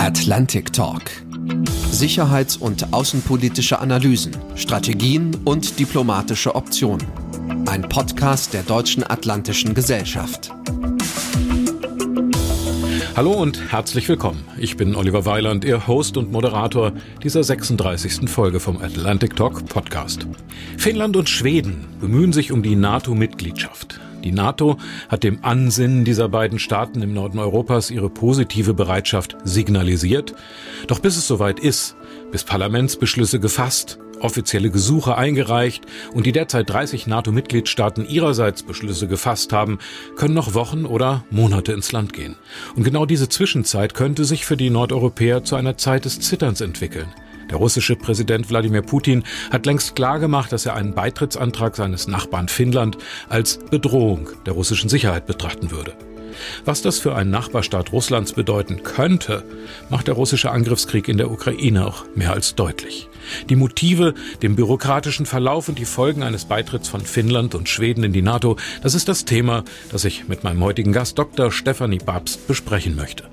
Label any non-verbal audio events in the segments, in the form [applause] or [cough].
Atlantic Talk. Sicherheits- und außenpolitische Analysen, Strategien und diplomatische Optionen. Ein Podcast der Deutschen Atlantischen Gesellschaft. Hallo und herzlich willkommen. Ich bin Oliver Weiland, Ihr Host und Moderator dieser 36. Folge vom Atlantic Talk Podcast. Finnland und Schweden bemühen sich um die NATO-Mitgliedschaft. Die NATO hat dem Ansinnen dieser beiden Staaten im Norden Europas ihre positive Bereitschaft signalisiert. Doch bis es soweit ist, bis Parlamentsbeschlüsse gefasst, offizielle Gesuche eingereicht und die derzeit 30 NATO-Mitgliedstaaten ihrerseits Beschlüsse gefasst haben, können noch Wochen oder Monate ins Land gehen. Und genau diese Zwischenzeit könnte sich für die Nordeuropäer zu einer Zeit des Zitterns entwickeln. Der russische Präsident Wladimir Putin hat längst klargemacht, dass er einen Beitrittsantrag seines Nachbarn Finnland als Bedrohung der russischen Sicherheit betrachten würde. Was das für einen Nachbarstaat Russlands bedeuten könnte, macht der russische Angriffskrieg in der Ukraine auch mehr als deutlich. Die Motive, den bürokratischen Verlauf und die Folgen eines Beitritts von Finnland und Schweden in die NATO, das ist das Thema, das ich mit meinem heutigen Gast Dr. Stefanie Babst besprechen möchte.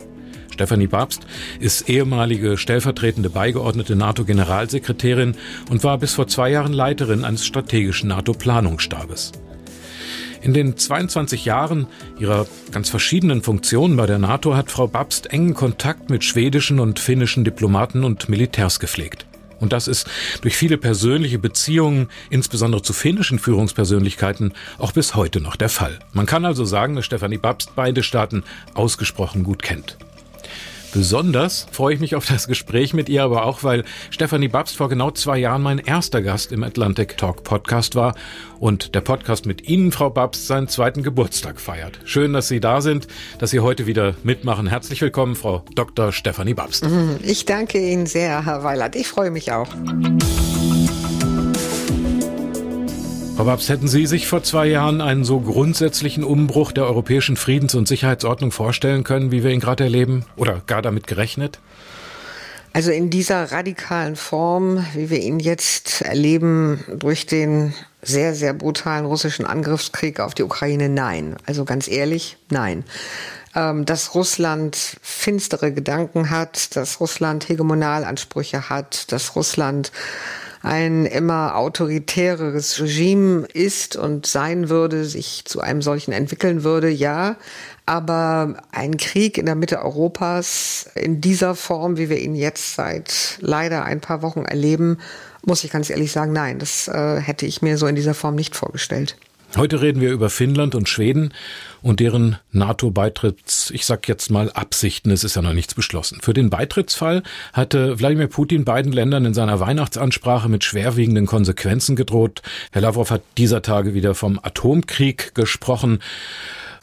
Stefanie Babst ist ehemalige stellvertretende beigeordnete NATO-Generalsekretärin und war bis vor zwei Jahren Leiterin eines strategischen NATO-Planungsstabes. In den 22 Jahren ihrer ganz verschiedenen Funktionen bei der NATO hat Frau Babst engen Kontakt mit schwedischen und finnischen Diplomaten und Militärs gepflegt. Und das ist durch viele persönliche Beziehungen, insbesondere zu finnischen Führungspersönlichkeiten, auch bis heute noch der Fall. Man kann also sagen, dass Stefanie Babst beide Staaten ausgesprochen gut kennt. Besonders freue ich mich auf das Gespräch mit ihr, aber auch, weil Stefanie Babst vor genau zwei Jahren mein erster Gast im Atlantic Talk Podcast war und der Podcast mit Ihnen, Frau Babst, seinen zweiten Geburtstag feiert. Schön, dass Sie da sind, dass Sie heute wieder mitmachen. Herzlich willkommen, Frau Dr. Stefanie Babst. Ich danke Ihnen sehr, Herr Weilert. Ich freue mich auch. Frau Babs, hätten Sie sich vor zwei Jahren einen so grundsätzlichen Umbruch der europäischen Friedens- und Sicherheitsordnung vorstellen können, wie wir ihn gerade erleben? Oder gar damit gerechnet? Also in dieser radikalen Form, wie wir ihn jetzt erleben, durch den sehr, sehr brutalen russischen Angriffskrieg auf die Ukraine, nein. Also ganz ehrlich, nein. Ähm, dass Russland finstere Gedanken hat, dass Russland Hegemonalansprüche hat, dass Russland ein immer autoritäreres Regime ist und sein würde, sich zu einem solchen entwickeln würde, ja. Aber ein Krieg in der Mitte Europas in dieser Form, wie wir ihn jetzt seit leider ein paar Wochen erleben, muss ich ganz ehrlich sagen, nein, das äh, hätte ich mir so in dieser Form nicht vorgestellt. Heute reden wir über Finnland und Schweden und deren NATO-Beitritts, ich sag jetzt mal Absichten, es ist ja noch nichts beschlossen. Für den Beitrittsfall hatte Wladimir Putin beiden Ländern in seiner Weihnachtsansprache mit schwerwiegenden Konsequenzen gedroht. Herr Lavrov hat dieser Tage wieder vom Atomkrieg gesprochen.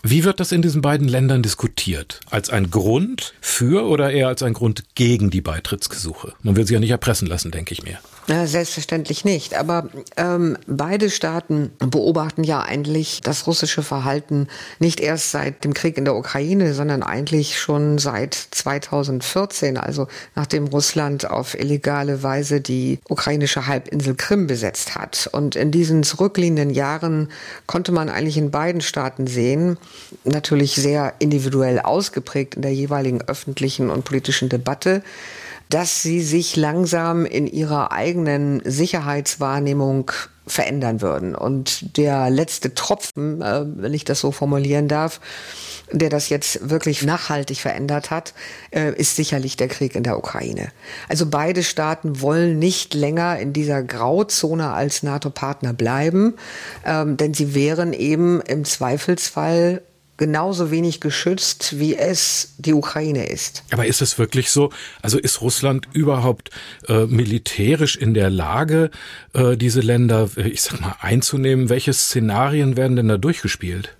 Wie wird das in diesen beiden Ländern diskutiert? Als ein Grund für oder eher als ein Grund gegen die Beitrittsgesuche? Man will sie ja nicht erpressen lassen, denke ich mir. Ja, selbstverständlich nicht. Aber ähm, beide Staaten beobachten ja eigentlich das russische Verhalten nicht erst seit dem Krieg in der Ukraine, sondern eigentlich schon seit 2014, also nachdem Russland auf illegale Weise die ukrainische Halbinsel Krim besetzt hat. Und in diesen zurückliegenden Jahren konnte man eigentlich in beiden Staaten sehen, natürlich sehr individuell ausgeprägt in der jeweiligen öffentlichen und politischen Debatte, dass sie sich langsam in ihrer eigenen Sicherheitswahrnehmung verändern würden. Und der letzte Tropfen, äh, wenn ich das so formulieren darf, der das jetzt wirklich nachhaltig verändert hat, äh, ist sicherlich der Krieg in der Ukraine. Also beide Staaten wollen nicht länger in dieser Grauzone als NATO-Partner bleiben, ähm, denn sie wären eben im Zweifelsfall genauso wenig geschützt, wie es die Ukraine ist. Aber ist es wirklich so? Also ist Russland überhaupt äh, militärisch in der Lage, äh, diese Länder, ich sag mal, einzunehmen? Welche Szenarien werden denn da durchgespielt?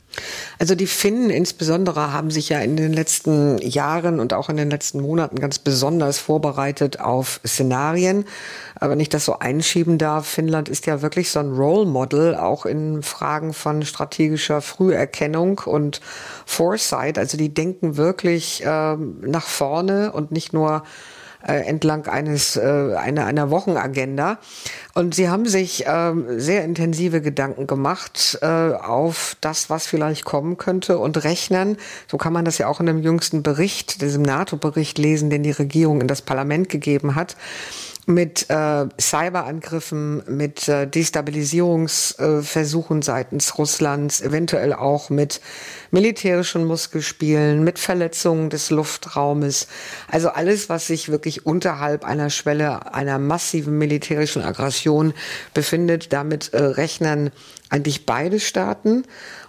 Also die Finnen insbesondere haben sich ja in den letzten Jahren und auch in den letzten Monaten ganz besonders vorbereitet auf Szenarien. Aber wenn ich das so einschieben darf, Finnland ist ja wirklich so ein Role Model, auch in Fragen von strategischer Früherkennung und Foresight. Also die denken wirklich äh, nach vorne und nicht nur äh, entlang eines äh, einer, einer Wochenagenda. Und sie haben sich ähm, sehr intensive Gedanken gemacht äh, auf das, was vielleicht kommen könnte und rechnen. So kann man das ja auch in dem jüngsten Bericht, diesem NATO-Bericht lesen, den die Regierung in das Parlament gegeben hat mit äh, Cyberangriffen, mit äh, Destabilisierungsversuchen äh, seitens Russlands, eventuell auch mit militärischen Muskelspielen, mit Verletzungen des Luftraumes. Also alles, was sich wirklich unterhalb einer Schwelle einer massiven militärischen Aggression befindet, damit äh, rechnen eigentlich beide Staaten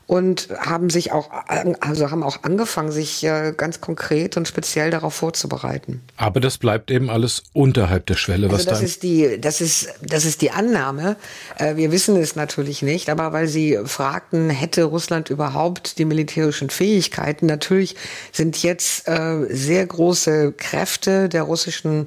und haben sich auch, also haben auch angefangen, sich äh, ganz konkret und speziell darauf vorzubereiten. Aber das bleibt eben alles unterhalb der Schwelle, was also das da ist die, das ist, das ist die Annahme. Äh, wir wissen es natürlich nicht, aber weil Sie fragten, hätte Russland überhaupt die militärischen Fähigkeiten? Natürlich sind jetzt äh, sehr große Kräfte der russischen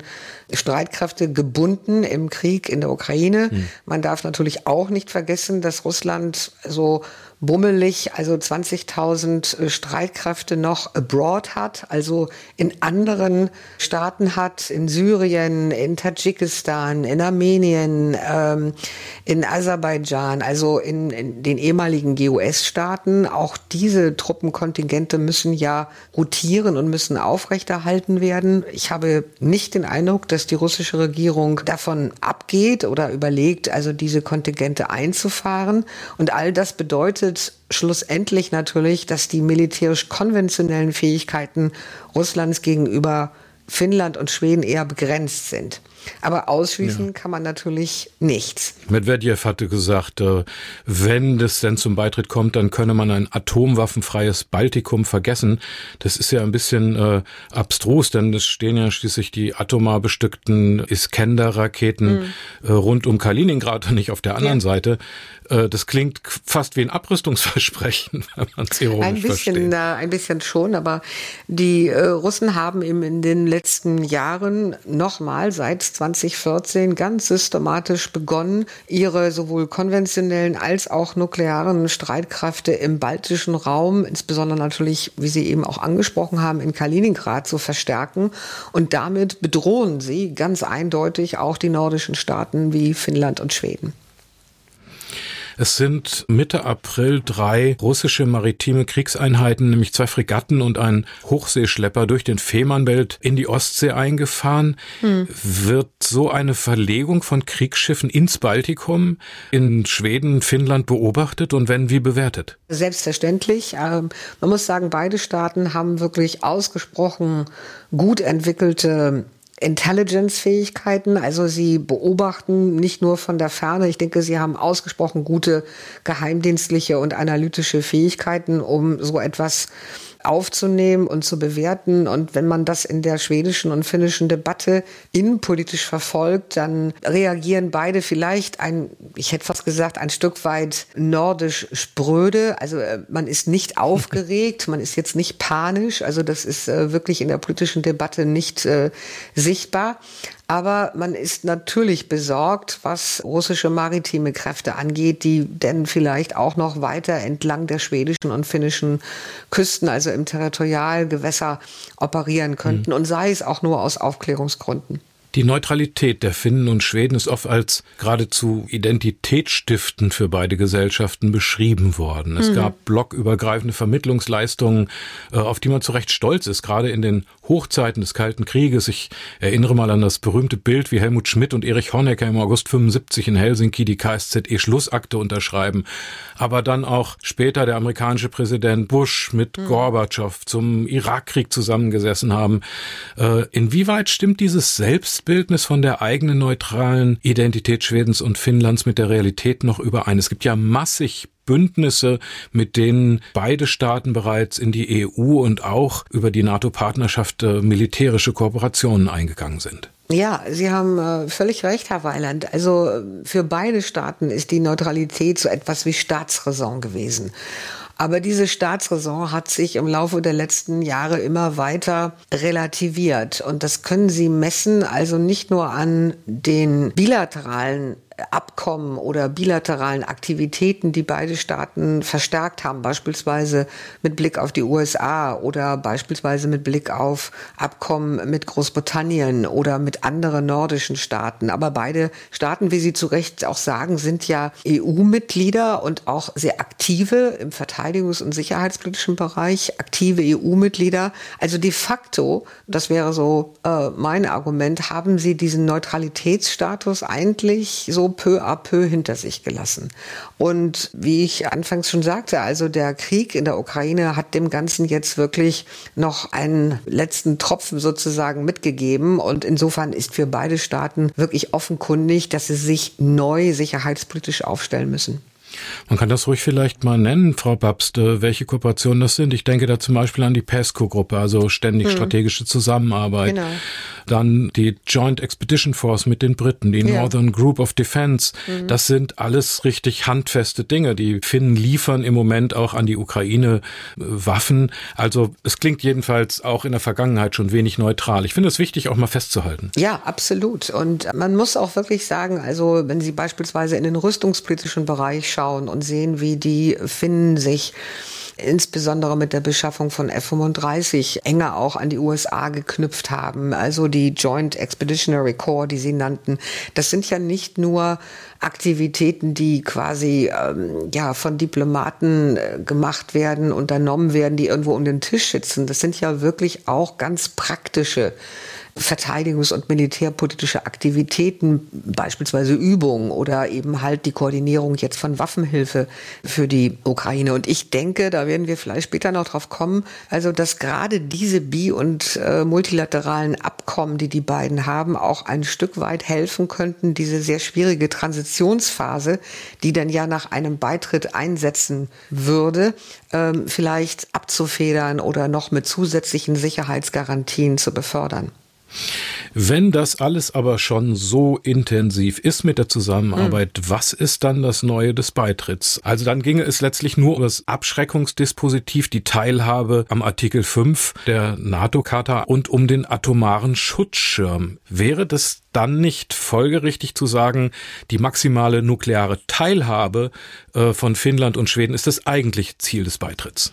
Streitkräfte gebunden im Krieg in der Ukraine. Hm. Man darf natürlich auch nicht vergessen, dass Russland so bummelig, also 20.000 äh, Streitkräfte noch abroad hat, also in anderen Staaten hat, in Syrien, in Tadschikistan, in Armenien, ähm, in Aserbaidschan, also in, in den ehemaligen GUS-Staaten. Auch diese Truppenkontingente müssen ja rotieren und müssen aufrechterhalten werden. Ich habe nicht den Eindruck, dass die russische Regierung davon abgeht oder überlegt, also diese Kontingente einzufahren. Und all das bedeutet, bedeutet schlussendlich natürlich, dass die militärisch konventionellen Fähigkeiten Russlands gegenüber Finnland und Schweden eher begrenzt sind. Aber ausschließen ja. kann man natürlich nichts. Medvedev hatte gesagt, äh, wenn das denn zum Beitritt kommt, dann könne man ein atomwaffenfreies Baltikum vergessen. Das ist ja ein bisschen äh, abstrus, denn es stehen ja schließlich die atomar bestückten Iskender-Raketen mhm. äh, rund um Kaliningrad und [laughs] nicht auf der anderen ja. Seite. Äh, das klingt fast wie ein Abrüstungsversprechen, [laughs] wenn man es ironisch ein bisschen, versteht. Äh, ein bisschen schon, aber die äh, Russen haben eben in den letzten Jahren nochmal seit 2014 ganz systematisch begonnen, ihre sowohl konventionellen als auch nuklearen Streitkräfte im baltischen Raum, insbesondere natürlich, wie Sie eben auch angesprochen haben, in Kaliningrad zu verstärken. Und damit bedrohen sie ganz eindeutig auch die nordischen Staaten wie Finnland und Schweden. Es sind Mitte April drei russische maritime Kriegseinheiten, nämlich zwei Fregatten und ein Hochseeschlepper durch den Fehmarnbelt in die Ostsee eingefahren. Hm. Wird so eine Verlegung von Kriegsschiffen ins Baltikum in Schweden, Finnland beobachtet und wenn, wie bewertet? Selbstverständlich. Ähm, man muss sagen, beide Staaten haben wirklich ausgesprochen gut entwickelte Intelligence-Fähigkeiten. Also sie beobachten nicht nur von der Ferne. Ich denke, sie haben ausgesprochen gute geheimdienstliche und analytische Fähigkeiten, um so etwas aufzunehmen und zu bewerten. Und wenn man das in der schwedischen und finnischen Debatte innenpolitisch verfolgt, dann reagieren beide vielleicht ein, ich hätte fast gesagt, ein Stück weit nordisch spröde. Also äh, man ist nicht [laughs] aufgeregt, man ist jetzt nicht panisch. Also das ist äh, wirklich in der politischen Debatte nicht äh, sichtbar. Aber man ist natürlich besorgt, was russische maritime Kräfte angeht, die denn vielleicht auch noch weiter entlang der schwedischen und finnischen Küsten, also im Territorialgewässer, operieren könnten. Mhm. Und sei es auch nur aus Aufklärungsgründen. Die Neutralität der Finnen und Schweden ist oft als geradezu identitätsstiftend für beide Gesellschaften beschrieben worden. Es mhm. gab blockübergreifende Vermittlungsleistungen, äh, auf die man zu Recht stolz ist, gerade in den Hochzeiten des Kalten Krieges. Ich erinnere mal an das berühmte Bild, wie Helmut Schmidt und Erich Honecker im August 75 in Helsinki die KSZE-Schlussakte unterschreiben. Aber dann auch später der amerikanische Präsident Bush mit mhm. Gorbatschow zum Irakkrieg zusammengesessen haben. Äh, inwieweit stimmt dieses Selbst Selbstbildnis von der eigenen neutralen Identität Schwedens und Finnlands mit der Realität noch überein. Es gibt ja massig Bündnisse, mit denen beide Staaten bereits in die EU und auch über die NATO-Partnerschaft äh, militärische Kooperationen eingegangen sind. Ja, Sie haben äh, völlig recht, Herr Weiland. Also für beide Staaten ist die Neutralität so etwas wie Staatsräson gewesen. Aber diese Staatsräson hat sich im Laufe der letzten Jahre immer weiter relativiert. Und das können Sie messen, also nicht nur an den bilateralen Abkommen oder bilateralen Aktivitäten, die beide Staaten verstärkt haben, beispielsweise mit Blick auf die USA oder beispielsweise mit Blick auf Abkommen mit Großbritannien oder mit anderen nordischen Staaten. Aber beide Staaten, wie Sie zu Recht auch sagen, sind ja EU-Mitglieder und auch sehr aktive im verteidigungs- und sicherheitspolitischen Bereich, aktive EU-Mitglieder. Also de facto, das wäre so äh, mein Argument, haben sie diesen Neutralitätsstatus eigentlich so peu à peu hinter sich gelassen. Und wie ich anfangs schon sagte, also der Krieg in der Ukraine hat dem Ganzen jetzt wirklich noch einen letzten Tropfen sozusagen mitgegeben. Und insofern ist für beide Staaten wirklich offenkundig, dass sie sich neu sicherheitspolitisch aufstellen müssen. Man kann das ruhig vielleicht mal nennen, Frau äh, welche Kooperationen das sind. Ich denke da zum Beispiel an die PESCO-Gruppe, also ständig hm. strategische Zusammenarbeit. Genau. Dann die Joint Expedition Force mit den Briten, die ja. Northern Group of Defense. Mhm. Das sind alles richtig handfeste Dinge. Die Finnen liefern im Moment auch an die Ukraine äh, Waffen. Also es klingt jedenfalls auch in der Vergangenheit schon wenig neutral. Ich finde es wichtig, auch mal festzuhalten. Ja, absolut. Und man muss auch wirklich sagen, also wenn Sie beispielsweise in den rüstungspolitischen Bereich schauen und sehen, wie die Finnen sich insbesondere mit der Beschaffung von F-35 enger auch an die USA geknüpft haben. Also die Joint Expeditionary Corps, die sie nannten. Das sind ja nicht nur Aktivitäten, die quasi ähm, ja von Diplomaten äh, gemacht werden, unternommen werden, die irgendwo um den Tisch sitzen. Das sind ja wirklich auch ganz praktische verteidigungs- und militärpolitische Aktivitäten, beispielsweise Übungen oder eben halt die Koordinierung jetzt von Waffenhilfe für die Ukraine. Und ich denke, da werden wir vielleicht später noch drauf kommen, also dass gerade diese bi- und äh, multilateralen Abkommen, die die beiden haben, auch ein Stück weit helfen könnten, diese sehr schwierige Transitionsphase, die dann ja nach einem Beitritt einsetzen würde, ähm, vielleicht abzufedern oder noch mit zusätzlichen Sicherheitsgarantien zu befördern. Wenn das alles aber schon so intensiv ist mit der Zusammenarbeit, mhm. was ist dann das Neue des Beitritts? Also dann ginge es letztlich nur um das Abschreckungsdispositiv, die Teilhabe am Artikel 5 der NATO-Charta und um den atomaren Schutzschirm. Wäre das dann nicht folgerichtig zu sagen, die maximale nukleare Teilhabe äh, von Finnland und Schweden ist das eigentliche Ziel des Beitritts?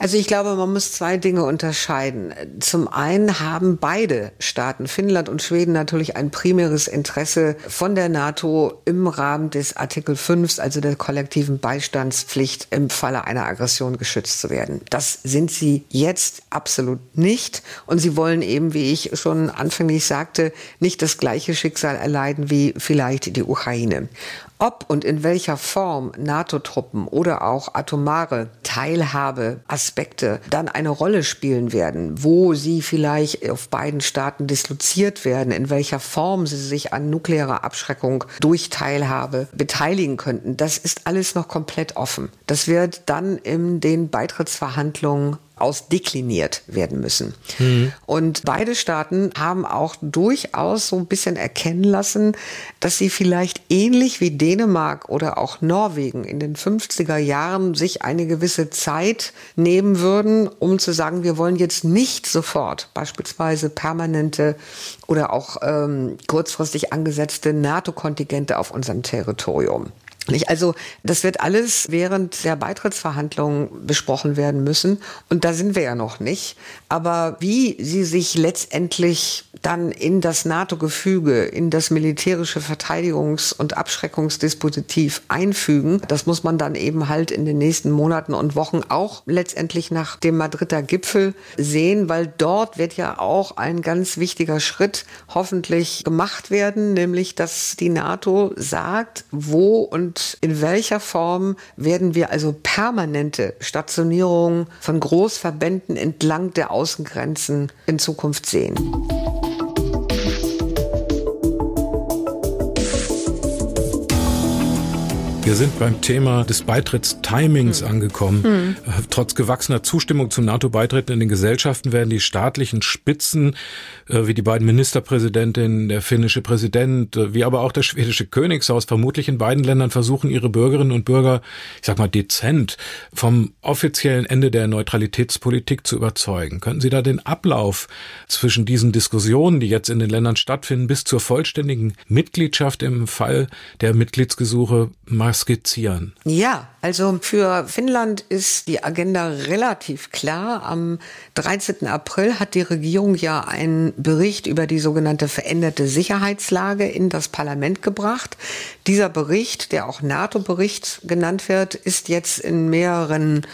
Also ich glaube, man muss zwei Dinge unterscheiden. Zum einen haben beide Staaten, Finnland und Schweden, natürlich ein primäres Interesse von der NATO im Rahmen des Artikel 5, also der kollektiven Beistandspflicht im Falle einer Aggression geschützt zu werden. Das sind sie jetzt absolut nicht. Und sie wollen eben, wie ich schon anfänglich sagte, nicht das gleiche Schicksal erleiden wie vielleicht die Ukraine. Ob und in welcher Form NATO-Truppen oder auch atomare Teilhabeaspekte dann eine Rolle spielen werden, wo sie vielleicht auf beiden Staaten disloziert werden, in welcher Form sie sich an nuklearer Abschreckung durch Teilhabe beteiligen könnten, das ist alles noch komplett offen. Das wird dann in den Beitrittsverhandlungen ausdekliniert werden müssen. Mhm. Und beide Staaten haben auch durchaus so ein bisschen erkennen lassen, dass sie vielleicht ähnlich wie Dänemark oder auch Norwegen in den 50er Jahren sich eine gewisse Zeit nehmen würden, um zu sagen, wir wollen jetzt nicht sofort beispielsweise permanente oder auch ähm, kurzfristig angesetzte NATO-Kontingente auf unserem Territorium. Also das wird alles während der Beitrittsverhandlungen besprochen werden müssen. Und da sind wir ja noch nicht. Aber wie sie sich letztendlich dann in das NATO-Gefüge, in das militärische Verteidigungs- und Abschreckungsdispositiv einfügen, das muss man dann eben halt in den nächsten Monaten und Wochen auch letztendlich nach dem Madrider Gipfel sehen, weil dort wird ja auch ein ganz wichtiger Schritt hoffentlich gemacht werden, nämlich dass die NATO sagt, wo und in welcher Form werden wir also permanente Stationierungen von Großverbänden entlang der Außengrenzen in Zukunft sehen? Wir sind beim Thema des Beitrittstimings hm. angekommen. Hm. Trotz gewachsener Zustimmung zum NATO-Beitritt in den Gesellschaften werden die staatlichen Spitzen, äh, wie die beiden Ministerpräsidentinnen, der finnische Präsident, äh, wie aber auch das schwedische Königshaus, vermutlich in beiden Ländern versuchen, ihre Bürgerinnen und Bürger, ich sag mal dezent, vom offiziellen Ende der Neutralitätspolitik zu überzeugen. Könnten Sie da den Ablauf zwischen diesen Diskussionen, die jetzt in den Ländern stattfinden, bis zur vollständigen Mitgliedschaft im Fall der Mitgliedsgesuche mal skizzieren? Ja, also für Finnland ist die Agenda relativ klar. Am 13. April hat die Regierung ja einen Bericht über die sogenannte veränderte Sicherheitslage in das Parlament gebracht. Dieser Bericht, der auch NATO-Bericht genannt wird, ist jetzt in mehreren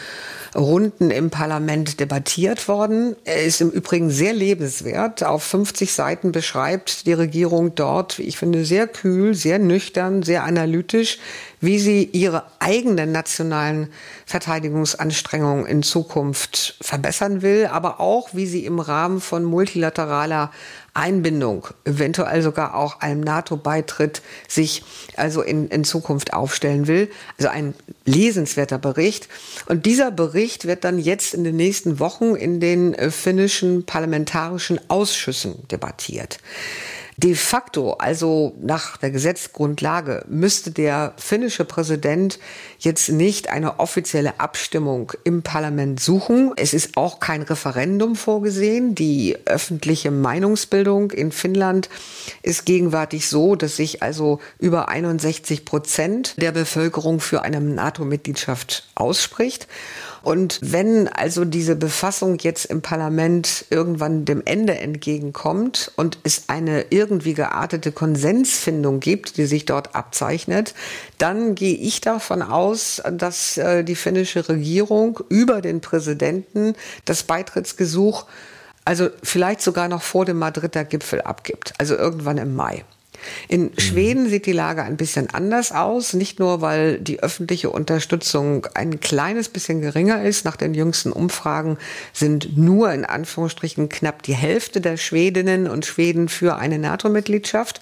Runden im Parlament debattiert worden. Er ist im Übrigen sehr lebenswert. Auf 50 Seiten beschreibt die Regierung dort, wie ich finde, sehr kühl, sehr nüchtern, sehr analytisch, wie sie ihre eigenen nationalen Verteidigungsanstrengungen in Zukunft verbessern will, aber auch, wie sie im Rahmen von multilateraler Einbindung, eventuell sogar auch einem NATO-Beitritt sich also in, in Zukunft aufstellen will. Also ein lesenswerter Bericht. Und dieser Bericht wird dann jetzt in den nächsten Wochen in den äh, finnischen parlamentarischen Ausschüssen debattiert. De facto, also nach der Gesetzgrundlage, müsste der finnische Präsident jetzt nicht eine offizielle Abstimmung im Parlament suchen. Es ist auch kein Referendum vorgesehen. Die öffentliche Meinungsbildung in Finnland ist gegenwärtig so, dass sich also über 61 Prozent der Bevölkerung für eine NATO-Mitgliedschaft ausspricht. Und wenn also diese Befassung jetzt im Parlament irgendwann dem Ende entgegenkommt und es eine irgendwie geartete Konsensfindung gibt, die sich dort abzeichnet, dann gehe ich davon aus, dass äh, die finnische Regierung über den Präsidenten das Beitrittsgesuch also vielleicht sogar noch vor dem Madrider Gipfel abgibt, also irgendwann im Mai. In mhm. Schweden sieht die Lage ein bisschen anders aus, nicht nur weil die öffentliche Unterstützung ein kleines bisschen geringer ist. Nach den jüngsten Umfragen sind nur in Anführungsstrichen knapp die Hälfte der Schwedinnen und Schweden für eine NATO-Mitgliedschaft.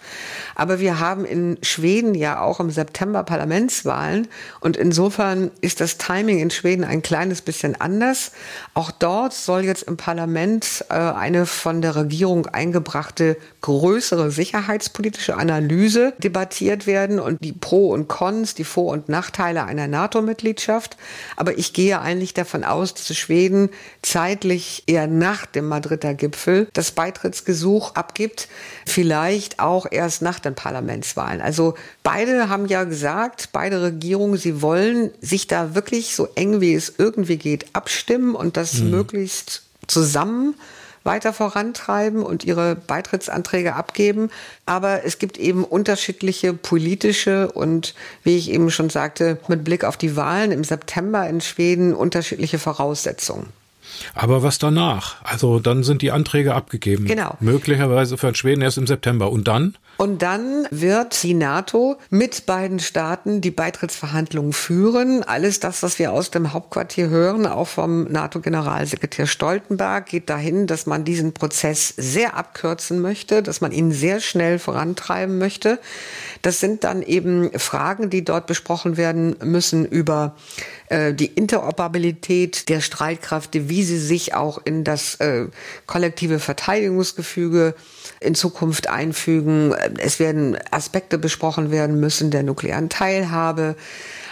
Aber wir haben in Schweden ja auch im September Parlamentswahlen und insofern ist das Timing in Schweden ein kleines bisschen anders. Auch dort soll jetzt im Parlament äh, eine von der Regierung eingebrachte größere sicherheitspolitische Analyse debattiert werden und die Pro und Cons, die Vor- und Nachteile einer NATO-Mitgliedschaft. Aber ich gehe eigentlich davon aus, dass Schweden zeitlich eher nach dem Madrider Gipfel das Beitrittsgesuch abgibt, vielleicht auch erst nach den Parlamentswahlen. Also beide haben ja gesagt, beide Regierungen, sie wollen sich da wirklich so eng wie es irgendwie geht abstimmen und das mhm. möglichst zusammen weiter vorantreiben und ihre Beitrittsanträge abgeben. Aber es gibt eben unterschiedliche politische und, wie ich eben schon sagte, mit Blick auf die Wahlen im September in Schweden unterschiedliche Voraussetzungen. Aber was danach? Also dann sind die Anträge abgegeben. Genau. Möglicherweise für Schweden erst im September. Und dann? Und dann wird die NATO mit beiden Staaten die Beitrittsverhandlungen führen. Alles das, was wir aus dem Hauptquartier hören, auch vom NATO-Generalsekretär Stoltenberg, geht dahin, dass man diesen Prozess sehr abkürzen möchte, dass man ihn sehr schnell vorantreiben möchte. Das sind dann eben Fragen, die dort besprochen werden müssen über die Interoperabilität der Streitkräfte, wie sie sich auch in das äh, kollektive Verteidigungsgefüge in Zukunft einfügen. Es werden Aspekte besprochen werden müssen der nuklearen Teilhabe.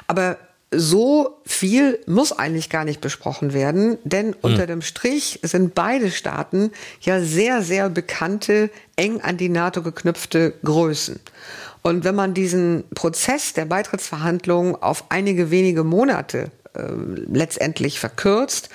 Aber so viel muss eigentlich gar nicht besprochen werden, denn mhm. unter dem Strich sind beide Staaten ja sehr, sehr bekannte, eng an die NATO geknüpfte Größen. Und wenn man diesen Prozess der Beitrittsverhandlungen auf einige wenige Monate äh, letztendlich verkürzt,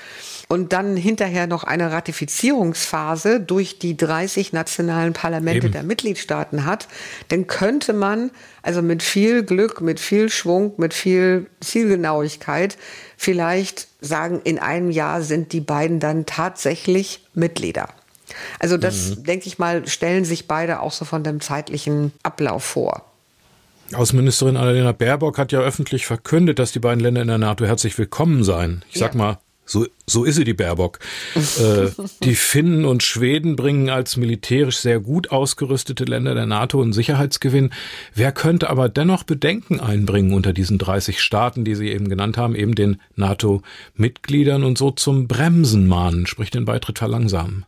und dann hinterher noch eine Ratifizierungsphase durch die 30 nationalen Parlamente Eben. der Mitgliedstaaten hat, dann könnte man also mit viel Glück, mit viel Schwung, mit viel Zielgenauigkeit vielleicht sagen, in einem Jahr sind die beiden dann tatsächlich Mitglieder. Also das, mhm. denke ich mal, stellen sich beide auch so von dem zeitlichen Ablauf vor. Außenministerin Annalena Baerbock hat ja öffentlich verkündet, dass die beiden Länder in der NATO herzlich willkommen seien. Ich ja. sag mal, So, so ist sie, die Baerbock. [laughs] äh, die Finnen und Schweden bringen als militärisch sehr gut ausgerüstete Länder der NATO einen Sicherheitsgewinn. Wer könnte aber dennoch Bedenken einbringen unter diesen 30 Staaten, die Sie eben genannt haben, eben den NATO-Mitgliedern und so zum Bremsen mahnen, sprich den Beitritt verlangsamen?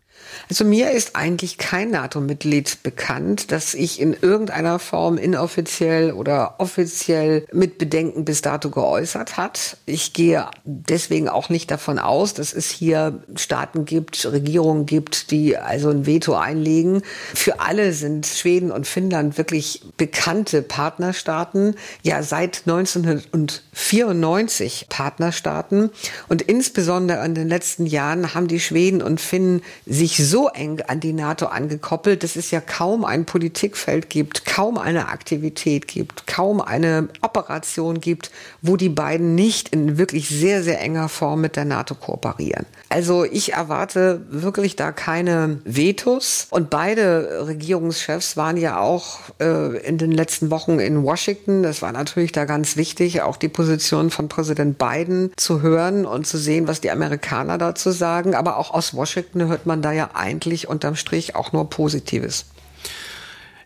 Also mir ist eigentlich kein NATO-Mitglied bekannt, das ich in irgendeiner Form inoffiziell oder offiziell mit Bedenken bis dato geäußert hat. Ich gehe deswegen auch nicht davon aus, dass es hier Staaten gibt, Regierungen gibt, die also ein Veto einlegen. Für alle sind Schweden und Finnland wirklich bekannte Partnerstaaten, ja seit 1994 Partnerstaaten. Und insbesondere in den letzten Jahren haben die Schweden und Finnen sich so eng an die NATO angekoppelt, dass es ja kaum ein Politikfeld gibt, kaum eine Aktivität gibt, kaum eine Operation gibt, wo die beiden nicht in wirklich sehr, sehr enger Form mit der NATO kooperieren. Also ich erwarte wirklich da keine Vetos. Und beide Regierungschefs waren ja auch äh, in den letzten Wochen in Washington. Das war natürlich da ganz wichtig, auch die Position von Präsident Biden zu hören und zu sehen, was die Amerikaner dazu sagen. Aber auch aus Washington hört man da ja eigentlich unterm Strich auch nur Positives.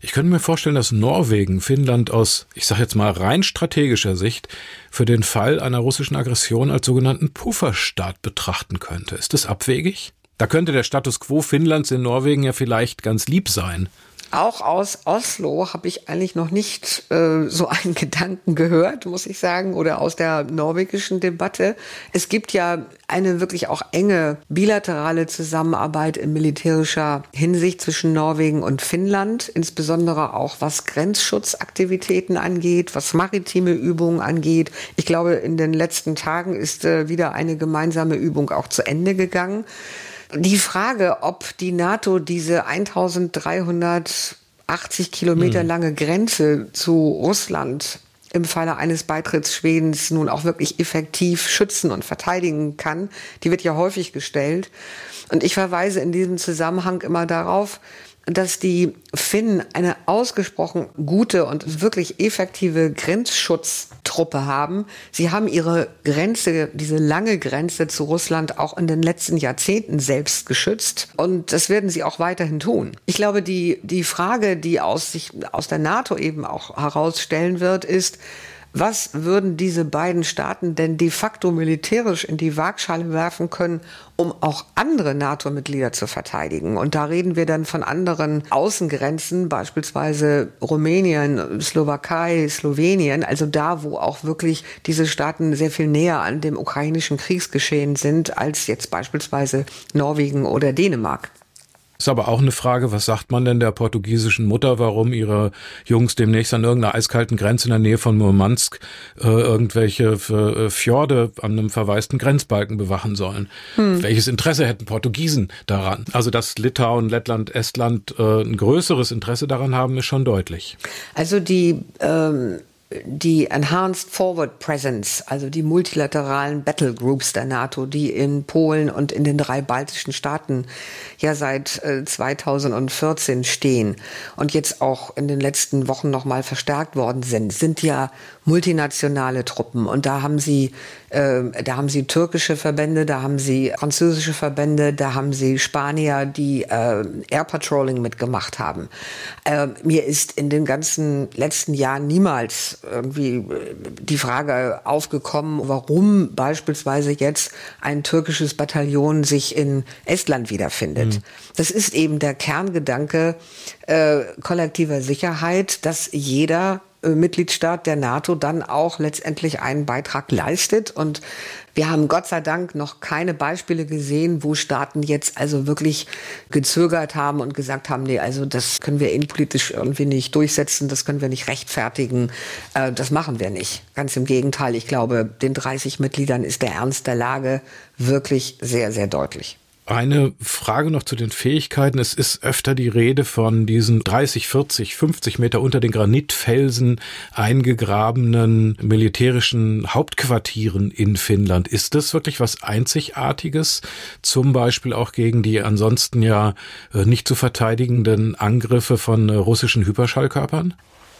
Ich könnte mir vorstellen, dass Norwegen Finnland aus, ich sage jetzt mal rein strategischer Sicht, für den Fall einer russischen Aggression als sogenannten Pufferstaat betrachten könnte. Ist das abwegig? Da könnte der Status quo Finnlands in Norwegen ja vielleicht ganz lieb sein. Auch aus Oslo habe ich eigentlich noch nicht äh, so einen [laughs] Gedanken gehört, muss ich sagen, oder aus der norwegischen Debatte. Es gibt ja eine wirklich auch enge bilaterale Zusammenarbeit in militärischer Hinsicht zwischen Norwegen und Finnland, insbesondere auch was Grenzschutzaktivitäten angeht, was maritime Übungen angeht. Ich glaube, in den letzten Tagen ist äh, wieder eine gemeinsame Übung auch zu Ende gegangen. Die Frage, ob die NATO diese 1380 Kilometer hm. lange Grenze zu Russland im Falle eines Beitritts Schwedens nun auch wirklich effektiv schützen und verteidigen kann, die wird ja häufig gestellt. Und ich verweise in diesem Zusammenhang immer darauf, dass die Finnen eine ausgesprochen gute und wirklich effektive Grenzschutztruppe haben. Sie haben ihre Grenze, diese lange Grenze zu Russland auch in den letzten Jahrzehnten selbst geschützt. Und das werden sie auch weiterhin tun. Ich glaube, die, die Frage, die aus sich, aus der NATO eben auch herausstellen wird, ist, was würden diese beiden Staaten denn de facto militärisch in die Waagschale werfen können, um auch andere NATO-Mitglieder zu verteidigen? Und da reden wir dann von anderen Außengrenzen, beispielsweise Rumänien, Slowakei, Slowenien, also da, wo auch wirklich diese Staaten sehr viel näher an dem ukrainischen Kriegsgeschehen sind, als jetzt beispielsweise Norwegen oder Dänemark. Ist aber auch eine Frage, was sagt man denn der portugiesischen Mutter, warum ihre Jungs demnächst an irgendeiner eiskalten Grenze in der Nähe von Murmansk äh, irgendwelche äh, Fjorde an einem verwaisten Grenzbalken bewachen sollen? Hm. Welches Interesse hätten Portugiesen daran? Also, dass Litauen, Lettland, Estland äh, ein größeres Interesse daran haben, ist schon deutlich. Also die ähm die Enhanced Forward Presence, also die multilateralen Battle Groups der NATO, die in Polen und in den drei baltischen Staaten ja seit 2014 äh, stehen und jetzt auch in den letzten Wochen noch mal verstärkt worden sind, sind ja multinationale Truppen und da haben sie äh, da haben sie türkische Verbände, da haben sie französische Verbände, da haben sie Spanier, die äh, Air Patrolling mitgemacht haben. Äh, mir ist in den ganzen letzten Jahren niemals irgendwie äh, die Frage aufgekommen, warum beispielsweise jetzt ein türkisches Bataillon sich in Estland wiederfindet. Mhm. Das ist eben der Kerngedanke äh, kollektiver Sicherheit, dass jeder Mitgliedstaat der NATO dann auch letztendlich einen Beitrag leistet. Und wir haben Gott sei Dank noch keine Beispiele gesehen, wo Staaten jetzt also wirklich gezögert haben und gesagt haben, nee, also das können wir innenpolitisch irgendwie nicht durchsetzen, das können wir nicht rechtfertigen, äh, das machen wir nicht. Ganz im Gegenteil, ich glaube, den 30 Mitgliedern ist der Ernst der Lage wirklich sehr, sehr deutlich. Eine Frage noch zu den Fähigkeiten. Es ist öfter die Rede von diesen 30, 40, 50 Meter unter den Granitfelsen eingegrabenen militärischen Hauptquartieren in Finnland. Ist das wirklich was Einzigartiges? Zum Beispiel auch gegen die ansonsten ja äh, nicht zu verteidigenden Angriffe von äh, russischen Hyperschallkörpern?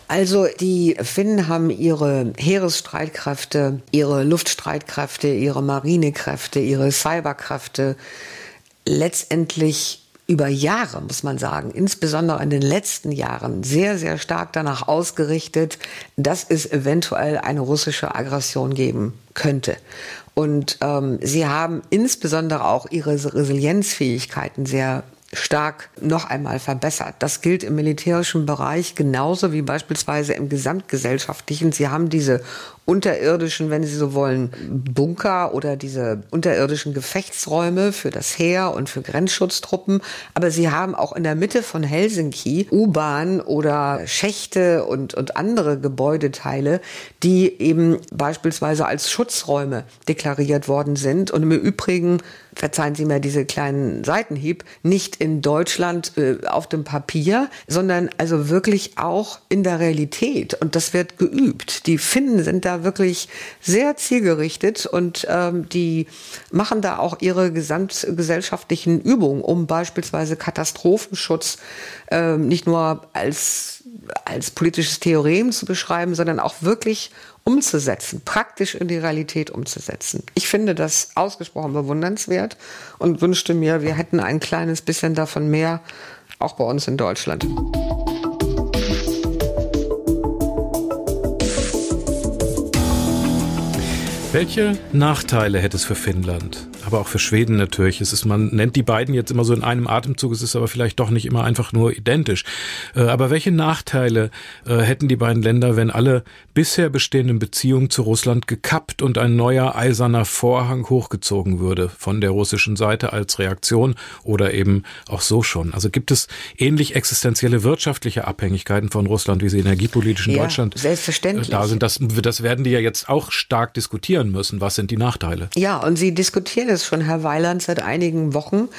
Also die Finnen haben ihre Heeresstreitkräfte, ihre Luftstreitkräfte, ihre Marinekräfte, ihre Cyberkräfte letztendlich über Jahre, muss man sagen, insbesondere in den letzten Jahren, sehr, sehr stark danach ausgerichtet, dass es eventuell eine russische Aggression geben könnte. Und ähm, sie haben insbesondere auch ihre Resilienzfähigkeiten sehr stark noch einmal verbessert. Das gilt im militärischen Bereich genauso wie beispielsweise im gesamtgesellschaftlichen. Sie haben diese unterirdischen, wenn Sie so wollen, Bunker oder diese unterirdischen Gefechtsräume für das Heer und für Grenzschutztruppen. Aber sie haben auch in der Mitte von Helsinki U-Bahn oder Schächte und, und andere Gebäudeteile, die eben beispielsweise als Schutzräume deklariert worden sind und im Übrigen verzeihen Sie mir diese kleinen Seitenhieb, nicht in Deutschland äh, auf dem Papier, sondern also wirklich auch in der Realität. Und das wird geübt. Die Finnen sind da wirklich sehr zielgerichtet und ähm, die machen da auch ihre gesamtgesellschaftlichen Übungen, um beispielsweise Katastrophenschutz äh, nicht nur als, als politisches Theorem zu beschreiben, sondern auch wirklich umzusetzen, praktisch in die Realität umzusetzen. Ich finde das ausgesprochen bewundernswert und wünschte mir, wir hätten ein kleines bisschen davon mehr, auch bei uns in Deutschland. Welche Nachteile hätte es für Finnland? aber auch für Schweden natürlich. Es ist, man nennt die beiden jetzt immer so in einem Atemzug, es ist aber vielleicht doch nicht immer einfach nur identisch. Äh, aber welche Nachteile äh, hätten die beiden Länder, wenn alle bisher bestehenden Beziehungen zu Russland gekappt und ein neuer eiserner Vorhang hochgezogen würde von der russischen Seite als Reaktion oder eben auch so schon? Also gibt es ähnlich existenzielle wirtschaftliche Abhängigkeiten von Russland, wie sie energiepolitisch in ja, Deutschland selbstverständlich. da sind? Das, das werden die ja jetzt auch stark diskutieren müssen. Was sind die Nachteile? Ja, und sie diskutieren es schon, Herr Weiland, seit einigen Wochen.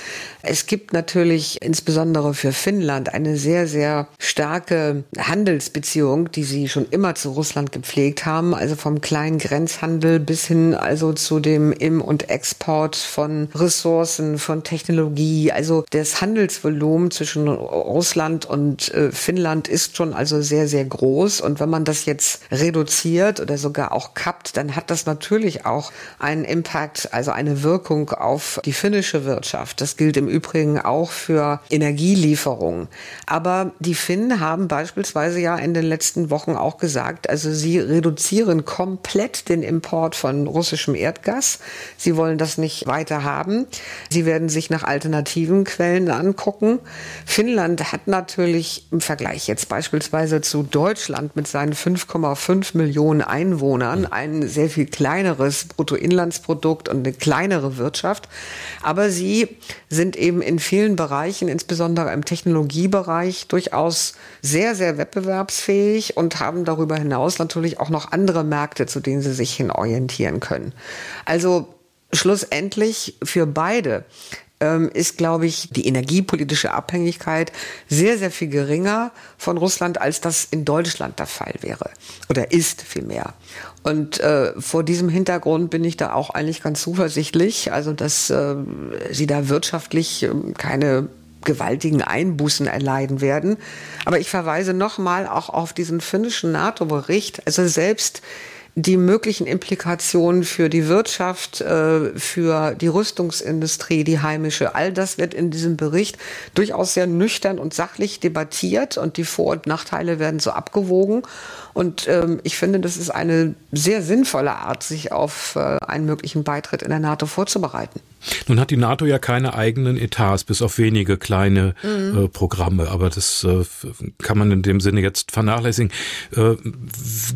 Es gibt natürlich insbesondere für Finnland eine sehr, sehr starke Handelsbeziehung, die sie schon immer zu Russland gepflegt haben. Also vom kleinen Grenzhandel bis hin also zu dem Im- und Export von Ressourcen, von Technologie. Also das Handelsvolumen zwischen Russland und äh, Finnland ist schon also sehr, sehr groß. Und wenn man das jetzt reduziert oder sogar auch kappt, dann hat das natürlich auch einen Impact, also eine Wirkung auf die finnische Wirtschaft. Das gilt im Übrigen auch für Energielieferungen. Aber die Finnen haben beispielsweise ja in den letzten Wochen auch gesagt, also sie reduzieren komplett den Import von russischem Erdgas. Sie wollen das nicht weiter haben. Sie werden sich nach alternativen Quellen angucken. Finnland hat natürlich im Vergleich jetzt beispielsweise zu Deutschland mit seinen 5,5 Millionen Einwohnern ein sehr viel kleineres Bruttoinlandsprodukt und eine kleinere Wirtschaft. Aber sie sind eben in vielen Bereichen, insbesondere im Technologiebereich, durchaus sehr, sehr wettbewerbsfähig und haben darüber hinaus natürlich auch noch andere Märkte, zu denen sie sich hin orientieren können. Also schlussendlich für beide ähm, ist, glaube ich, die energiepolitische Abhängigkeit sehr, sehr viel geringer von Russland, als das in Deutschland der Fall wäre oder ist vielmehr. Und äh, vor diesem Hintergrund bin ich da auch eigentlich ganz zuversichtlich, also dass äh, sie da wirtschaftlich äh, keine gewaltigen Einbußen erleiden werden. Aber ich verweise nochmal auch auf diesen finnischen NATO-Bericht. Also selbst die möglichen Implikationen für die Wirtschaft, äh, für die Rüstungsindustrie, die heimische, all das wird in diesem Bericht durchaus sehr nüchtern und sachlich debattiert und die Vor- und Nachteile werden so abgewogen. Und ähm, ich finde, das ist eine sehr sinnvolle Art, sich auf äh, einen möglichen Beitritt in der NATO vorzubereiten. Nun hat die NATO ja keine eigenen Etats, bis auf wenige kleine mhm. äh, Programme, aber das äh, kann man in dem Sinne jetzt vernachlässigen. Äh,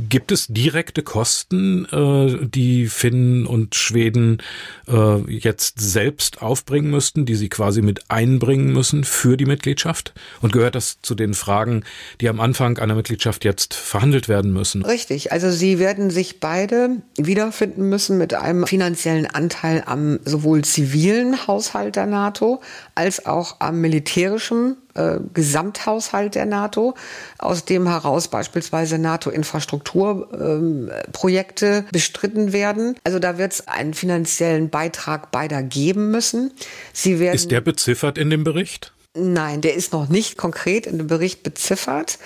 gibt es direkte Kosten, äh, die Finnen und Schweden äh, jetzt selbst aufbringen müssten, die sie quasi mit einbringen müssen für die Mitgliedschaft? Und gehört das zu den Fragen, die am Anfang einer Mitgliedschaft jetzt verhandelt werden müssen? Richtig, also sie werden sich beide wiederfinden müssen mit einem finanziellen Anteil am sowohl zivilen Haushalt der NATO als auch am militärischen äh, Gesamthaushalt der NATO, aus dem heraus beispielsweise NATO-Infrastrukturprojekte ähm, bestritten werden. Also da wird es einen finanziellen Beitrag beider geben müssen. Sie werden Ist der beziffert in dem Bericht? Nein, der ist noch nicht konkret in dem Bericht beziffert,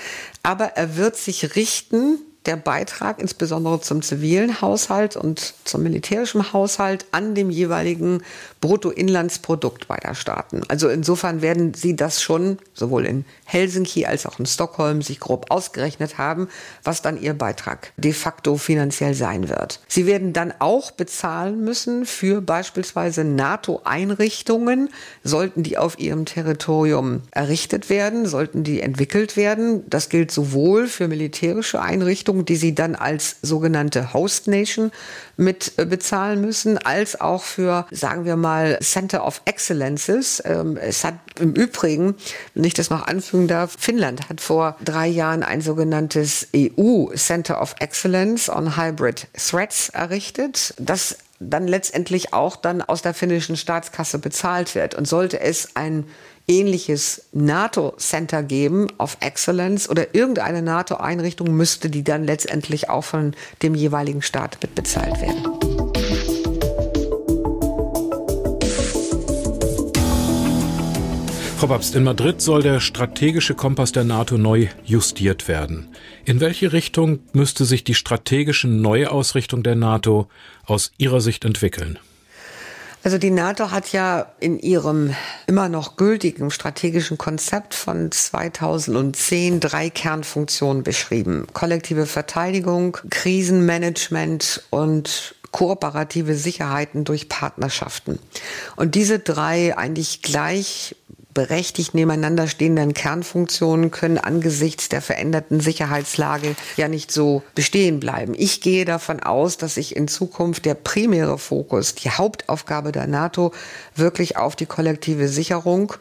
aber er wird sich richten der Beitrag insbesondere zum zivilen Haushalt und zum militärischen Haushalt an dem jeweiligen Bruttoinlandsprodukt beider Staaten. Also insofern werden sie das schon sowohl in Helsinki als auch in Stockholm sich grob ausgerechnet haben, was dann ihr Beitrag de facto finanziell sein wird. Sie werden dann auch bezahlen müssen für beispielsweise NATO-Einrichtungen, sollten die auf ihrem Territorium errichtet werden, sollten die entwickelt werden. Das gilt sowohl für militärische Einrichtungen, die sie dann als sogenannte Host Nation mit äh, bezahlen müssen, als auch für, sagen wir mal, Center of Excellences. Ähm, es hat im Übrigen, wenn ich das noch anfügen darf, Finnland hat vor drei Jahren ein sogenanntes EU Center of Excellence on Hybrid Threats errichtet. Das dann letztendlich auch dann aus der finnischen Staatskasse bezahlt wird. Und sollte es ein ähnliches NATO-Center geben of Excellence oder irgendeine NATO-Einrichtung, müsste die dann letztendlich auch von dem jeweiligen Staat mitbezahlt werden. Frau Babst, in Madrid soll der strategische Kompass der NATO neu justiert werden. In welche Richtung müsste sich die strategische Neuausrichtung der NATO aus Ihrer Sicht entwickeln? Also die NATO hat ja in ihrem immer noch gültigen strategischen Konzept von 2010 drei Kernfunktionen beschrieben. Kollektive Verteidigung, Krisenmanagement und kooperative Sicherheiten durch Partnerschaften. Und diese drei eigentlich gleich berechtigt nebeneinander stehenden Kernfunktionen können angesichts der veränderten Sicherheitslage ja nicht so bestehen bleiben. Ich gehe davon aus, dass sich in Zukunft der primäre Fokus, die Hauptaufgabe der NATO wirklich auf die kollektive Sicherung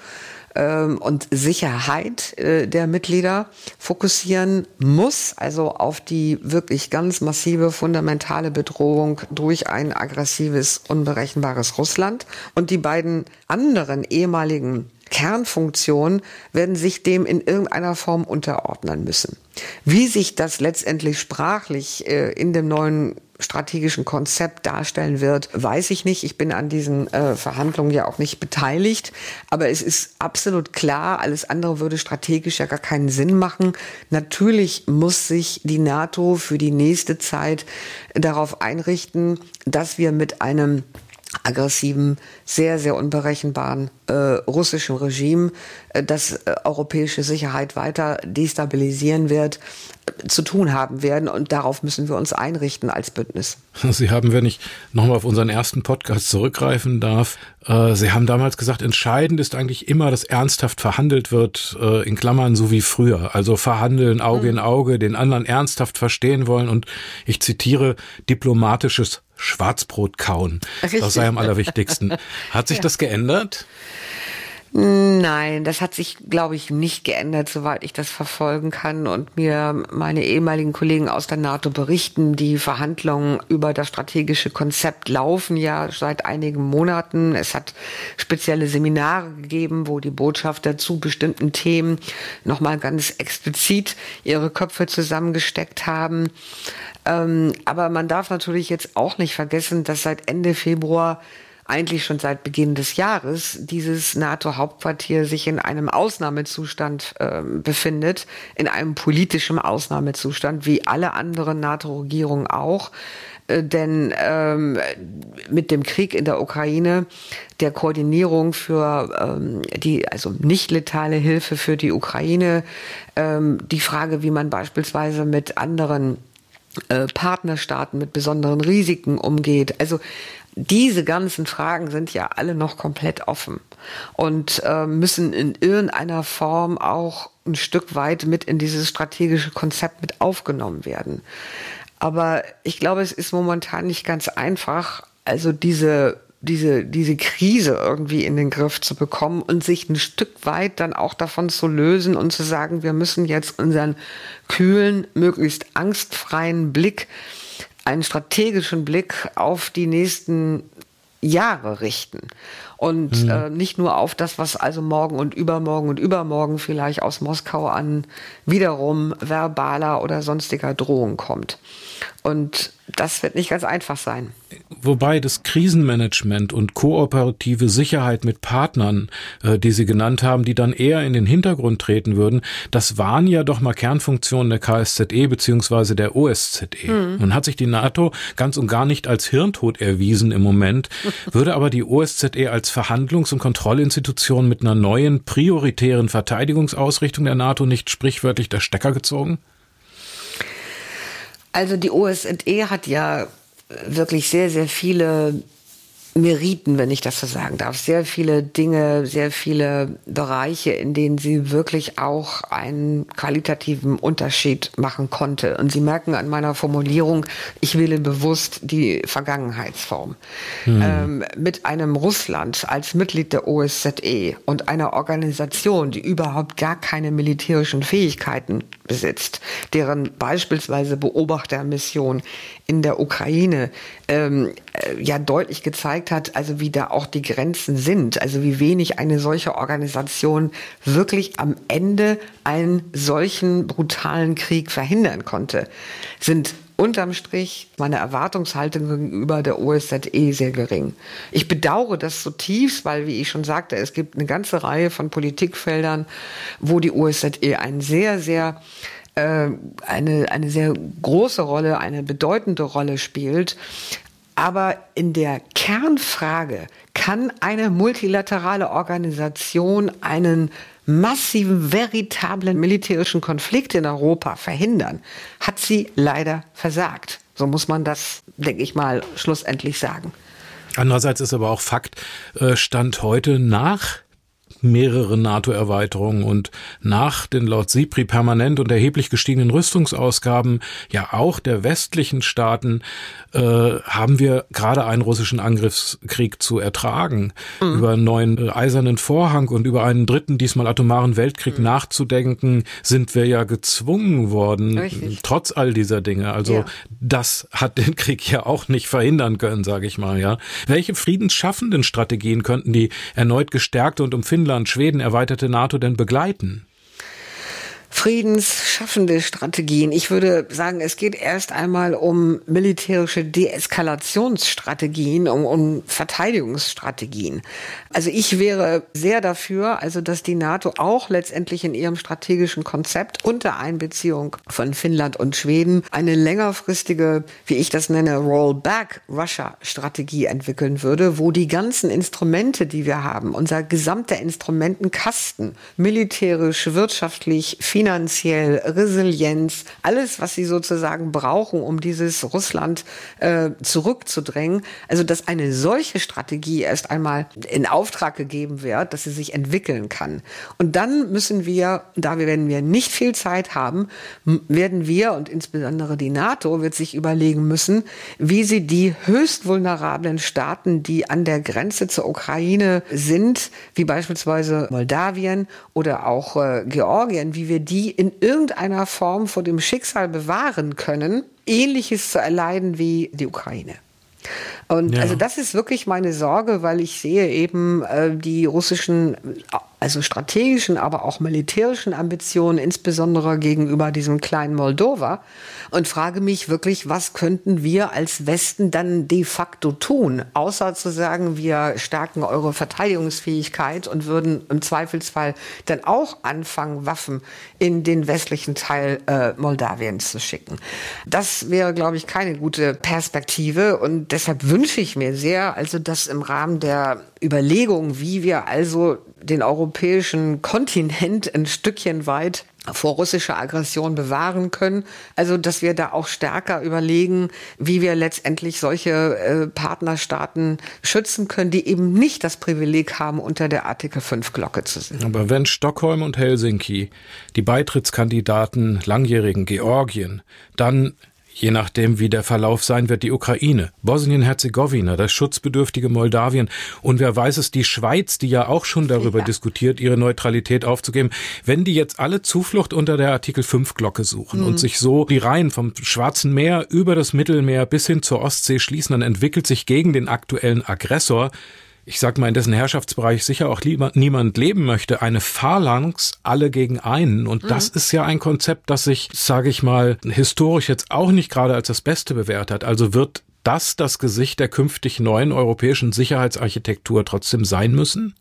ähm, und Sicherheit äh, der Mitglieder fokussieren muss, also auf die wirklich ganz massive fundamentale Bedrohung durch ein aggressives, unberechenbares Russland. Und die beiden anderen ehemaligen Kernfunktionen werden sich dem in irgendeiner Form unterordnen müssen. Wie sich das letztendlich sprachlich äh, in dem neuen strategischen Konzept darstellen wird, weiß ich nicht. Ich bin an diesen äh, Verhandlungen ja auch nicht beteiligt. Aber es ist absolut klar, alles andere würde strategisch ja gar keinen Sinn machen. Natürlich muss sich die NATO für die nächste Zeit darauf einrichten, dass wir mit einem aggressiven, sehr, sehr unberechenbaren äh, russischen Regime, äh, das äh, europäische Sicherheit weiter destabilisieren wird, äh, zu tun haben werden. Und darauf müssen wir uns einrichten als Bündnis. [laughs] Sie haben, wenn ich nochmal auf unseren ersten Podcast zurückgreifen darf, äh, Sie haben damals gesagt, entscheidend ist eigentlich immer, dass ernsthaft verhandelt wird, äh, in Klammern so wie früher. Also verhandeln, Auge mhm. in Auge, den anderen ernsthaft verstehen wollen und ich zitiere diplomatisches Schwarzbrot kauen. Richtig. Das sei am allerwichtigsten. Hat sich ja. das geändert? Nein, das hat sich, glaube ich, nicht geändert, soweit ich das verfolgen kann und mir meine ehemaligen Kollegen aus der NATO berichten. Die Verhandlungen über das strategische Konzept laufen ja seit einigen Monaten. Es hat spezielle Seminare gegeben, wo die Botschafter zu bestimmten Themen nochmal ganz explizit ihre Köpfe zusammengesteckt haben. Ähm, aber man darf natürlich jetzt auch nicht vergessen, dass seit Ende Februar eigentlich schon seit Beginn des Jahres dieses NATO-Hauptquartier sich in einem Ausnahmezustand äh, befindet, in einem politischen Ausnahmezustand, wie alle anderen NATO-Regierungen auch. Äh, denn ähm, mit dem Krieg in der Ukraine, der Koordinierung für ähm, die, also nicht letale Hilfe für die Ukraine, ähm, die Frage, wie man beispielsweise mit anderen äh, Partnerstaaten mit besonderen Risiken umgeht. Also diese ganzen Fragen sind ja alle noch komplett offen und äh, müssen in irgendeiner Form auch ein Stück weit mit in dieses strategische Konzept mit aufgenommen werden. Aber ich glaube, es ist momentan nicht ganz einfach, also diese diese, diese Krise irgendwie in den Griff zu bekommen und sich ein Stück weit dann auch davon zu lösen und zu sagen, wir müssen jetzt unseren kühlen, möglichst angstfreien Blick, einen strategischen Blick auf die nächsten Jahre richten und mhm. äh, nicht nur auf das, was also morgen und übermorgen und übermorgen vielleicht aus Moskau an wiederum verbaler oder sonstiger Drohung kommt. Und das wird nicht ganz einfach sein. Wobei das Krisenmanagement und kooperative Sicherheit mit Partnern, äh, die Sie genannt haben, die dann eher in den Hintergrund treten würden, das waren ja doch mal Kernfunktionen der KSZE beziehungsweise der OSZE. Hm. Nun hat sich die NATO ganz und gar nicht als Hirntod erwiesen im Moment, [laughs] würde aber die OSZE als Verhandlungs- und Kontrollinstitution mit einer neuen prioritären Verteidigungsausrichtung der NATO nicht sprichwörtlich der Stecker gezogen? Also die OSZE hat ja wirklich sehr, sehr viele Meriten, wenn ich das so sagen darf. Sehr viele Dinge, sehr viele Bereiche, in denen sie wirklich auch einen qualitativen Unterschied machen konnte. Und Sie merken an meiner Formulierung, ich wähle bewusst die Vergangenheitsform. Hm. Ähm, mit einem Russland als Mitglied der OSZE und einer Organisation, die überhaupt gar keine militärischen Fähigkeiten besitzt, deren beispielsweise Beobachtermission in der Ukraine ähm, äh, ja deutlich gezeigt hat, also wie da auch die Grenzen sind, also wie wenig eine solche Organisation wirklich am Ende einen solchen brutalen Krieg verhindern konnte, sind unterm Strich meine Erwartungshaltung gegenüber der OSZE sehr gering. Ich bedauere das zutiefst, weil, wie ich schon sagte, es gibt eine ganze Reihe von Politikfeldern, wo die OSZE einen sehr, sehr äh, eine, eine sehr große Rolle, eine bedeutende Rolle spielt. Aber in der Kernfrage, kann eine multilaterale Organisation einen massiven, veritablen militärischen Konflikt in Europa verhindern, hat sie leider versagt. So muss man das, denke ich mal, schlussendlich sagen. Andererseits ist aber auch Fakt, äh, Stand heute nach mehrere NATO-Erweiterungen und nach den laut SIPRI permanent und erheblich gestiegenen Rüstungsausgaben ja auch der westlichen Staaten äh, haben wir gerade einen russischen Angriffskrieg zu ertragen. Mhm. Über einen neuen äh, eisernen Vorhang und über einen dritten, diesmal atomaren Weltkrieg mhm. nachzudenken, sind wir ja gezwungen worden, Richtig. trotz all dieser Dinge. Also ja. das hat den Krieg ja auch nicht verhindern können, sage ich mal. Ja, Welche friedensschaffenden Strategien könnten die erneut gestärkte und um Finnland Finnland, Schweden erweiterte NATO denn begleiten? Friedensschaffende Strategien. Ich würde sagen, es geht erst einmal um militärische Deeskalationsstrategien, um, um Verteidigungsstrategien. Also ich wäre sehr dafür, also dass die NATO auch letztendlich in ihrem strategischen Konzept unter Einbeziehung von Finnland und Schweden eine längerfristige, wie ich das nenne, Rollback Russia Strategie entwickeln würde, wo die ganzen Instrumente, die wir haben, unser gesamter Instrumentenkasten, militärisch, wirtschaftlich, finanziell, Resilienz, alles, was sie sozusagen brauchen, um dieses Russland äh, zurückzudrängen. Also, dass eine solche Strategie erst einmal in Auftrag gegeben wird, dass sie sich entwickeln kann. Und dann müssen wir, da wir, wenn wir nicht viel Zeit haben, werden wir und insbesondere die NATO wird sich überlegen müssen, wie sie die höchst vulnerablen Staaten, die an der Grenze zur Ukraine sind, wie beispielsweise Moldawien oder auch äh, Georgien, wie wir die die in irgendeiner Form vor dem Schicksal bewahren können, ähnliches zu erleiden wie die Ukraine. Und ja. also das ist wirklich meine Sorge, weil ich sehe eben äh, die russischen, also strategischen, aber auch militärischen Ambitionen, insbesondere gegenüber diesem kleinen Moldova, und frage mich wirklich, was könnten wir als Westen dann de facto tun, außer zu sagen, wir stärken eure Verteidigungsfähigkeit und würden im Zweifelsfall dann auch anfangen, Waffen in den westlichen Teil äh, Moldawiens zu schicken. Das wäre, glaube ich, keine gute Perspektive und deshalb wünsche ich mir sehr, also dass im Rahmen der Überlegung, wie wir also den europäischen Kontinent ein Stückchen weit vor russischer Aggression bewahren können. Also, dass wir da auch stärker überlegen, wie wir letztendlich solche äh, Partnerstaaten schützen können, die eben nicht das Privileg haben, unter der Artikel 5 Glocke zu sind. Aber wenn Stockholm und Helsinki die Beitrittskandidaten langjährigen Georgien dann je nachdem, wie der Verlauf sein wird, die Ukraine, Bosnien-Herzegowina, das schutzbedürftige Moldawien und wer weiß es, die Schweiz, die ja auch schon darüber ja. diskutiert, ihre Neutralität aufzugeben. Wenn die jetzt alle Zuflucht unter der Artikel 5 Glocke suchen mhm. und sich so die Reihen vom Schwarzen Meer über das Mittelmeer bis hin zur Ostsee schließen, dann entwickelt sich gegen den aktuellen Aggressor ich sag mal, in dessen Herrschaftsbereich sicher auch lieber, niemand leben möchte, eine Phalanx alle gegen einen. Und mhm. das ist ja ein Konzept, das sich, sage ich mal, historisch jetzt auch nicht gerade als das Beste bewährt hat. Also wird das das Gesicht der künftig neuen europäischen Sicherheitsarchitektur trotzdem sein müssen?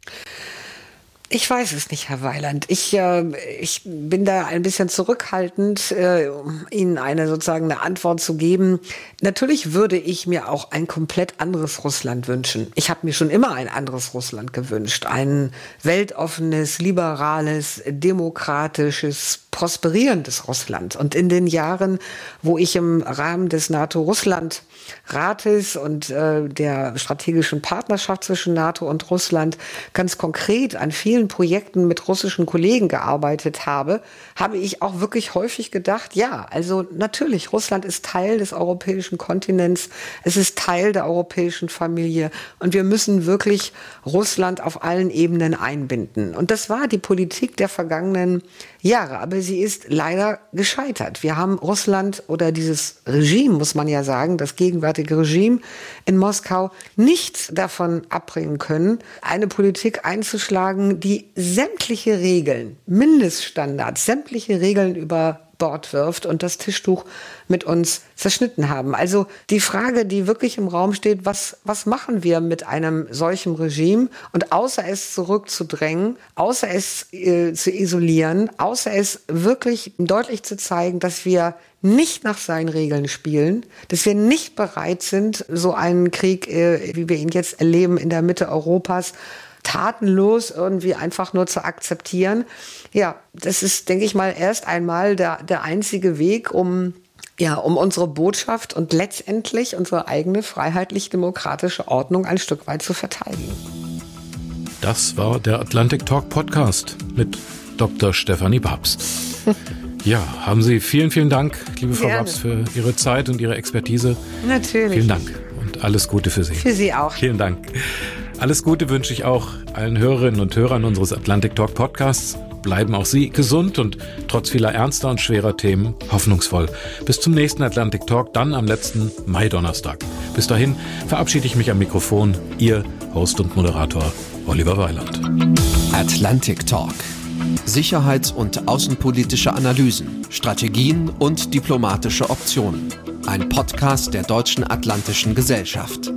Ich weiß es nicht, Herr Weiland. Ich, äh, ich bin da ein bisschen zurückhaltend, äh, Ihnen eine sozusagen eine Antwort zu geben. Natürlich würde ich mir auch ein komplett anderes Russland wünschen. Ich habe mir schon immer ein anderes Russland gewünscht. Ein weltoffenes, liberales, demokratisches, prosperierendes Russland. Und in den Jahren, wo ich im Rahmen des NATO-Russland Rates und äh, der strategischen Partnerschaft zwischen NATO und Russland ganz konkret an vielen Projekten mit russischen Kollegen gearbeitet habe, habe ich auch wirklich häufig gedacht, ja, also natürlich, Russland ist Teil des europäischen Kontinents, es ist Teil der europäischen Familie und wir müssen wirklich Russland auf allen Ebenen einbinden. Und das war die Politik der vergangenen Jahre, aber sie ist leider gescheitert. Wir haben Russland oder dieses Regime, muss man ja sagen, das gegenwärtige Regime in Moskau nichts davon abbringen können, eine Politik einzuschlagen, die sämtliche Regeln, Mindeststandards, sämtliche Regeln über Bord wirft und das Tischtuch mit uns zerschnitten haben. Also die Frage, die wirklich im Raum steht, was, was machen wir mit einem solchen Regime? Und außer es zurückzudrängen, außer es äh, zu isolieren, außer es wirklich deutlich zu zeigen, dass wir nicht nach seinen Regeln spielen, dass wir nicht bereit sind, so einen Krieg, äh, wie wir ihn jetzt erleben, in der Mitte Europas, tatenlos irgendwie einfach nur zu akzeptieren. Ja, das ist, denke ich mal, erst einmal der, der einzige Weg, um ja, um unsere Botschaft und letztendlich unsere eigene freiheitlich-demokratische Ordnung ein Stück weit zu verteidigen. Das war der Atlantic Talk Podcast mit Dr. Stefanie Babst. [laughs] Ja, haben Sie vielen, vielen Dank, liebe Frau Babst, für Ihre Zeit und Ihre Expertise. Natürlich. Vielen Dank und alles Gute für Sie. Für Sie auch. Vielen Dank. Alles Gute wünsche ich auch allen Hörerinnen und Hörern unseres Atlantic Talk Podcasts. Bleiben auch Sie gesund und trotz vieler ernster und schwerer Themen hoffnungsvoll. Bis zum nächsten Atlantic Talk, dann am letzten Mai-Donnerstag. Bis dahin verabschiede ich mich am Mikrofon, Ihr Host und Moderator Oliver Weiland. Atlantic Talk. Sicherheits- und außenpolitische Analysen, Strategien und diplomatische Optionen. Ein Podcast der Deutschen Atlantischen Gesellschaft.